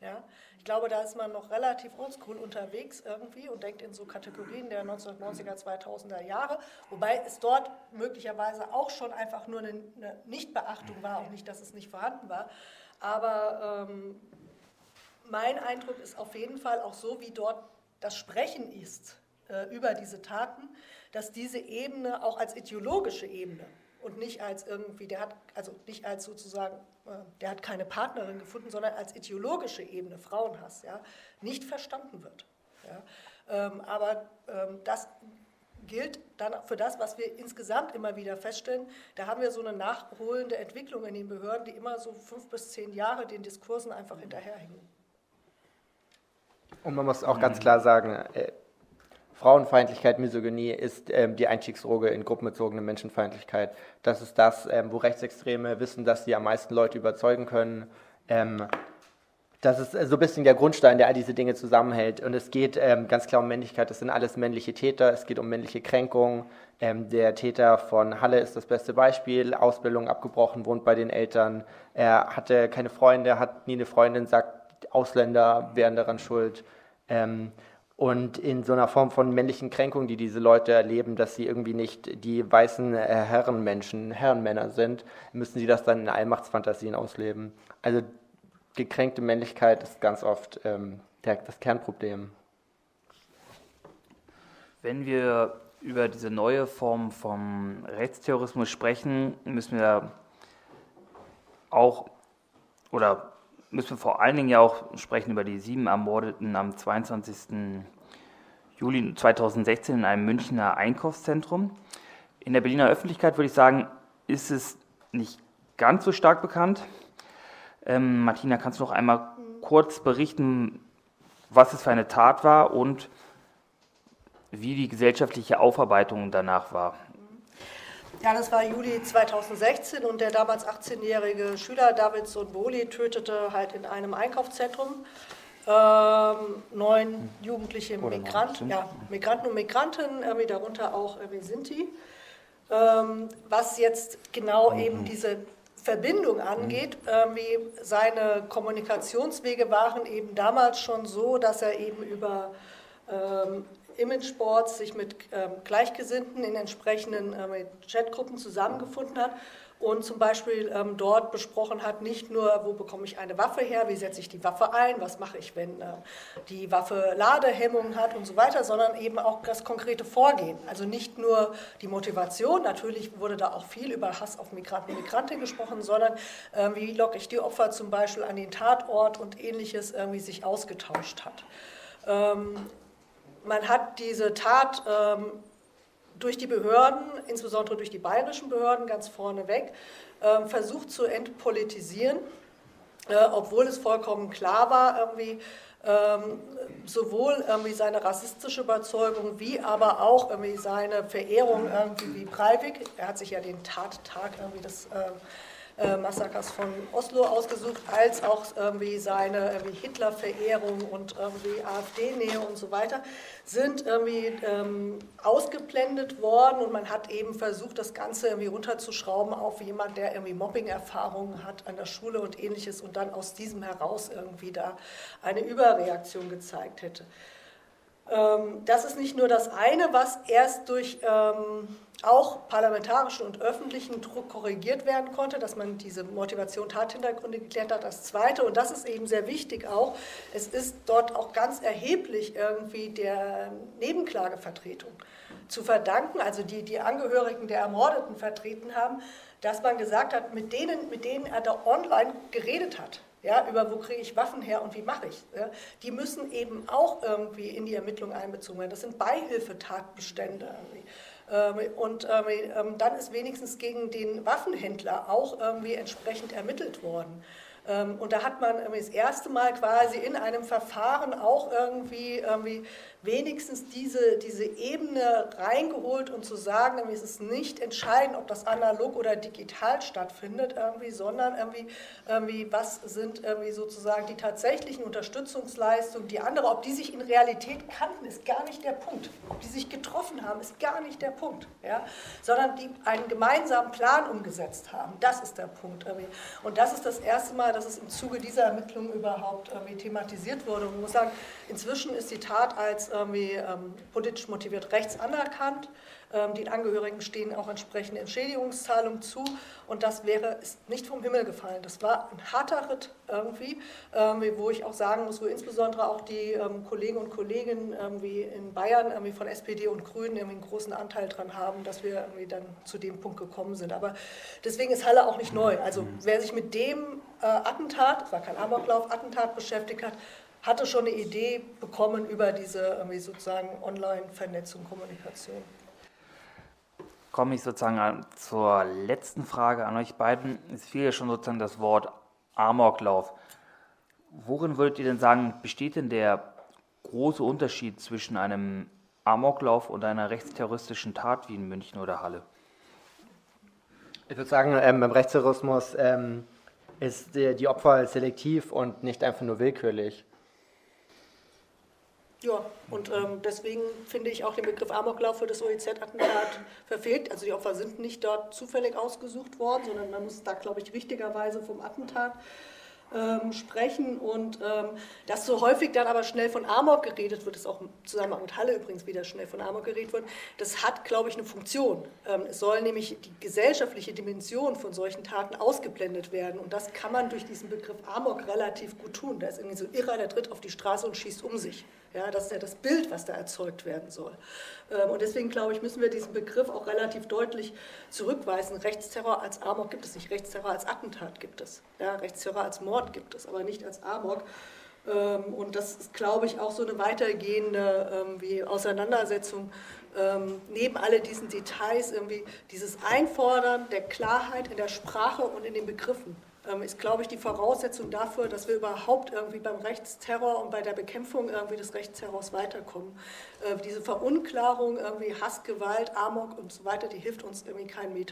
Ja? Ich glaube, da ist man noch relativ oldschool unterwegs irgendwie und denkt in so Kategorien der 1990er, 2000er Jahre, wobei es dort möglicherweise auch schon einfach nur eine, Nichtbeachtung war und nicht, dass es nicht vorhanden war. Aber ähm, mein Eindruck ist auf jeden Fall auch so, wie dort das Sprechen ist äh, über diese Taten, dass diese Ebene auch als ideologische Ebene und nicht als irgendwie, der hat, also nicht als sozusagen, äh, der hat keine Partnerin gefunden, sondern als ideologische Ebene, Frauenhass, ja, nicht verstanden wird. Ja. Ähm, aber ähm, das gilt dann für das, was wir insgesamt immer wieder feststellen. Da haben wir so eine nachholende Entwicklung in den Behörden, die immer so fünf bis zehn Jahre den Diskursen einfach hinterherhängen. Und man muss auch ganz klar sagen, äh, Frauenfeindlichkeit, Misogynie ist ähm, die Einstiegsdroge in gruppenbezogene Menschenfeindlichkeit. Das ist das, ähm, wo Rechtsextreme wissen, dass sie am meisten Leute überzeugen können. Ähm, das ist so ein bisschen der Grundstein, der all diese Dinge zusammenhält. Und es geht ähm, ganz klar um Männlichkeit. Das sind alles männliche Täter. Es geht um männliche Kränkung. Ähm, der Täter von Halle ist das beste Beispiel. Ausbildung abgebrochen, wohnt bei den Eltern. Er hatte keine Freunde, hat nie eine Freundin, sagt, Ausländer wären daran schuld. Ähm, und in so einer Form von männlichen Kränkung, die diese Leute erleben, dass sie irgendwie nicht die weißen äh, Herrenmenschen, Herrenmänner sind, müssen sie das dann in Allmachtsfantasien ausleben. Also gekränkte Männlichkeit ist ganz oft ähm, der, das Kernproblem. Wenn wir über diese neue Form vom Rechtsterrorismus sprechen, müssen wir auch oder müssen wir vor allen Dingen ja auch sprechen über die sieben Ermordeten am 22. Juli 2016 in einem Münchner Einkaufszentrum. In der Berliner Öffentlichkeit würde ich sagen, ist es nicht ganz so stark bekannt. Ähm, Martina, kannst du noch einmal kurz berichten, was es für eine Tat war und wie die gesellschaftliche Aufarbeitung danach war. Ja, das war Juli 2016 und der damals 18-jährige Schüler Davidson Boli tötete halt in einem Einkaufszentrum ähm, neun jugendliche Migranten, ja, Migranten und Migranten, irgendwie darunter auch irgendwie Sinti. Ähm, was jetzt genau mhm. eben diese Verbindung angeht, mhm. wie seine Kommunikationswege waren eben damals schon so, dass er eben über ähm, Imageboards sich mit ähm, Gleichgesinnten in entsprechenden ähm, Chatgruppen zusammengefunden hat und zum Beispiel ähm, dort besprochen hat, nicht nur, wo bekomme ich eine Waffe her, wie setze ich die Waffe ein, was mache ich, wenn äh, die Waffe Ladehemmungen hat und so weiter, sondern eben auch das konkrete Vorgehen. Also nicht nur die Motivation, natürlich wurde da auch viel über Hass auf Migranten und Migrantinnen gesprochen, sondern äh, wie locke ich die Opfer zum Beispiel an den Tatort und ähnliches irgendwie sich ausgetauscht hat. Ähm, man hat diese Tat ähm, durch die Behörden, insbesondere durch die bayerischen Behörden ganz vorneweg, ähm, versucht zu entpolitisieren, äh, obwohl es vollkommen klar war, irgendwie, ähm, sowohl irgendwie seine rassistische Überzeugung wie aber auch irgendwie seine Verehrung irgendwie wie Breivik, er hat sich ja den Tattag irgendwie des äh, äh, Massakers von Oslo ausgesucht, als auch irgendwie seine irgendwie Hitler-Verehrung und irgendwie AfD-Nähe und so weiter, sind irgendwie ähm, ausgeblendet worden und man hat eben versucht, das Ganze irgendwie runterzuschrauben auf jemand, der irgendwie Mobbing-Erfahrungen hat an der Schule und ähnliches und dann aus diesem heraus irgendwie da eine Überreaktion gezeigt hätte. Ähm, das ist nicht nur das eine, was erst durch ähm, auch parlamentarischen und öffentlichen Druck korrigiert werden konnte, dass man diese Motivation Tathintergründe geklärt hat. Das Zweite, und das ist eben sehr wichtig auch, es ist dort auch ganz erheblich irgendwie der Nebenklagevertretung zu verdanken, also die die Angehörigen der Ermordeten vertreten haben, dass man gesagt hat, mit denen, mit denen er da online geredet hat, ja, über wo kriege ich Waffen her und wie mache ich ja, die müssen eben auch irgendwie in die Ermittlung einbezogen werden. Das sind Beihilfetatbestände. Irgendwie. Ähm, und ähm, ähm, dann ist wenigstens gegen den Waffenhändler auch irgendwie entsprechend ermittelt worden. Und da hat man das erste Mal quasi in einem Verfahren auch irgendwie, irgendwie wenigstens diese, diese Ebene reingeholt und zu sagen, es ist nicht entscheidend, ob das analog oder digital stattfindet, irgendwie, sondern irgendwie, irgendwie, was sind irgendwie sozusagen die tatsächlichen Unterstützungsleistungen, die andere, ob die sich in Realität kannten, ist gar nicht der Punkt. Ob die sich getroffen haben, ist gar nicht der Punkt, ja? sondern die einen gemeinsamen Plan umgesetzt haben. Das ist der Punkt. Irgendwie. Und das ist das erste Mal, dass es im Zuge dieser Ermittlungen überhaupt irgendwie thematisiert wurde. Und man muss sagen, inzwischen ist die Tat als irgendwie ähm, politisch motiviert rechts anerkannt. Ähm, den Angehörigen stehen auch entsprechende Entschädigungszahlungen zu. Und das wäre ist nicht vom Himmel gefallen. Das war ein harter Ritt irgendwie, ähm, wo ich auch sagen muss, wo insbesondere auch die ähm, Kollegen und Kolleginnen irgendwie in Bayern irgendwie von SPD und Grünen irgendwie einen großen Anteil daran haben, dass wir irgendwie dann zu dem Punkt gekommen sind. Aber deswegen ist Halle auch nicht neu. Also wer sich mit dem äh, Attentat, es war kein Amoklauf, Attentat beschäftigt hat, hatte schon eine Idee bekommen über diese sozusagen Online-Vernetzung, Kommunikation. Komme ich sozusagen zur letzten Frage an euch beiden. Es fiel ja schon sozusagen das Wort Amoklauf. Worin würdet ihr denn sagen, besteht denn der große Unterschied zwischen einem Amoklauf und einer rechtsterroristischen Tat wie in München oder Halle? Ich würde sagen, ähm, beim Rechtsterrorismus ähm, ist die, die Opfer selektiv und nicht einfach nur willkürlich. Ja, und ähm, deswegen finde ich auch den Begriff Amoklauf für das OEZ-Attentat verfehlt. Also die Opfer sind nicht dort zufällig ausgesucht worden, sondern man muss da, glaube ich, richtigerweise vom Attentat ähm, sprechen und ähm, dass so häufig dann aber schnell von Amok geredet wird, ist auch im Zusammenhang mit Halle übrigens wieder schnell von Amok geredet wird, das hat, glaube ich, eine Funktion. Ähm, es soll nämlich die gesellschaftliche Dimension von solchen Taten ausgeblendet werden und das kann man durch diesen Begriff Amok relativ gut tun. Da ist irgendwie so ein Irrer, der tritt auf die Straße und schießt um sich. Ja, das ist ja das Bild, was da erzeugt werden soll. Ähm, und deswegen glaube ich, müssen wir diesen Begriff auch relativ deutlich zurückweisen. Rechtsterror als Amok gibt es nicht, Rechtsterror als Attentat gibt es. Ja, Rechtsterror als Mord gibt es, aber nicht als Amok. Ähm, und das ist, glaube ich, auch so eine weitergehende ähm, wie Auseinandersetzung neben all diesen Details, irgendwie dieses Einfordern der Klarheit in der Sprache und in den Begriffen ist, glaube ich, die Voraussetzung dafür, dass wir überhaupt irgendwie beim Rechtsterror und bei der Bekämpfung irgendwie des Rechtsterrors weiterkommen. Äh, diese Verunklarung, irgendwie Hass, Gewalt, Amok und so weiter, die hilft uns irgendwie keinen Meter.